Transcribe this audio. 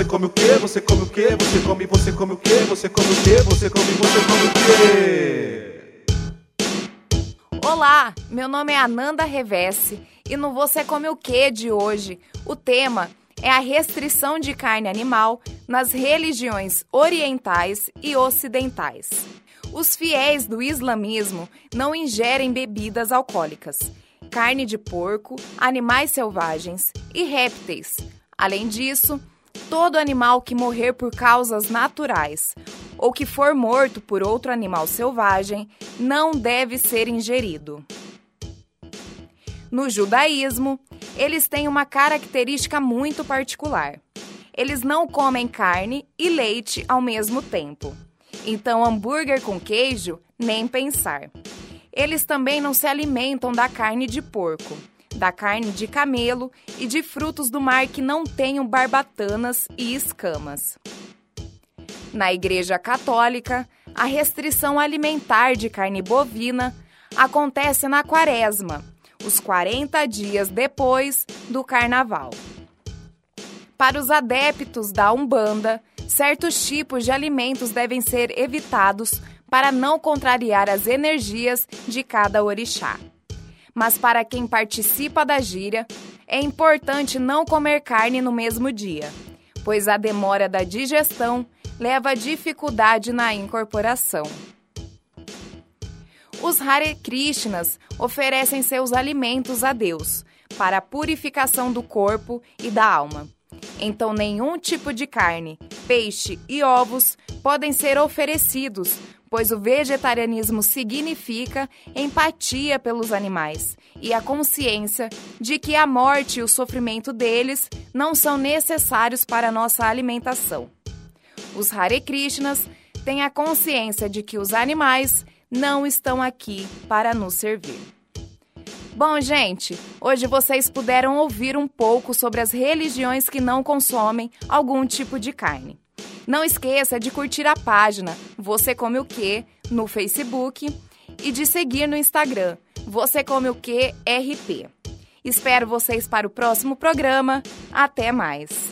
Você come o quê? Você come o quê? Você come, você come o quê? Você come o quê? Você come, você come o quê? Olá, meu nome é Ananda Revesse e no Você Come o Que de hoje, o tema é a restrição de carne animal nas religiões orientais e ocidentais. Os fiéis do islamismo não ingerem bebidas alcoólicas, carne de porco, animais selvagens e répteis. Além disso, todo animal que morrer por causas naturais ou que for morto por outro animal selvagem não deve ser ingerido. No judaísmo, eles têm uma característica muito particular. Eles não comem carne e leite ao mesmo tempo. Então, hambúrguer com queijo, nem pensar. Eles também não se alimentam da carne de porco, da carne de camelo e de frutos do mar que não tenham barbatanas e escamas. Na Igreja Católica, a restrição alimentar de carne bovina acontece na Quaresma, os 40 dias depois do Carnaval. Para os adeptos da Umbanda, certos tipos de alimentos devem ser evitados para não contrariar as energias de cada orixá. Mas para quem participa da gíria, é importante não comer carne no mesmo dia, pois a demora da digestão leva a dificuldade na incorporação. Os Hare Krishnas oferecem seus alimentos a Deus para a purificação do corpo e da alma. Então, nenhum tipo de carne, peixe e ovos podem ser oferecidos, pois o vegetarianismo significa empatia pelos animais e a consciência de que a morte e o sofrimento deles não são necessários para a nossa alimentação. Os Hare Krishnas têm a consciência de que os animais não estão aqui para nos servir. Bom, gente, hoje vocês puderam ouvir um pouco sobre as religiões que não consomem algum tipo de carne. Não esqueça de curtir a página Você Come o Que no Facebook e de seguir no Instagram Você Come o Que RP. Espero vocês para o próximo programa. Até mais!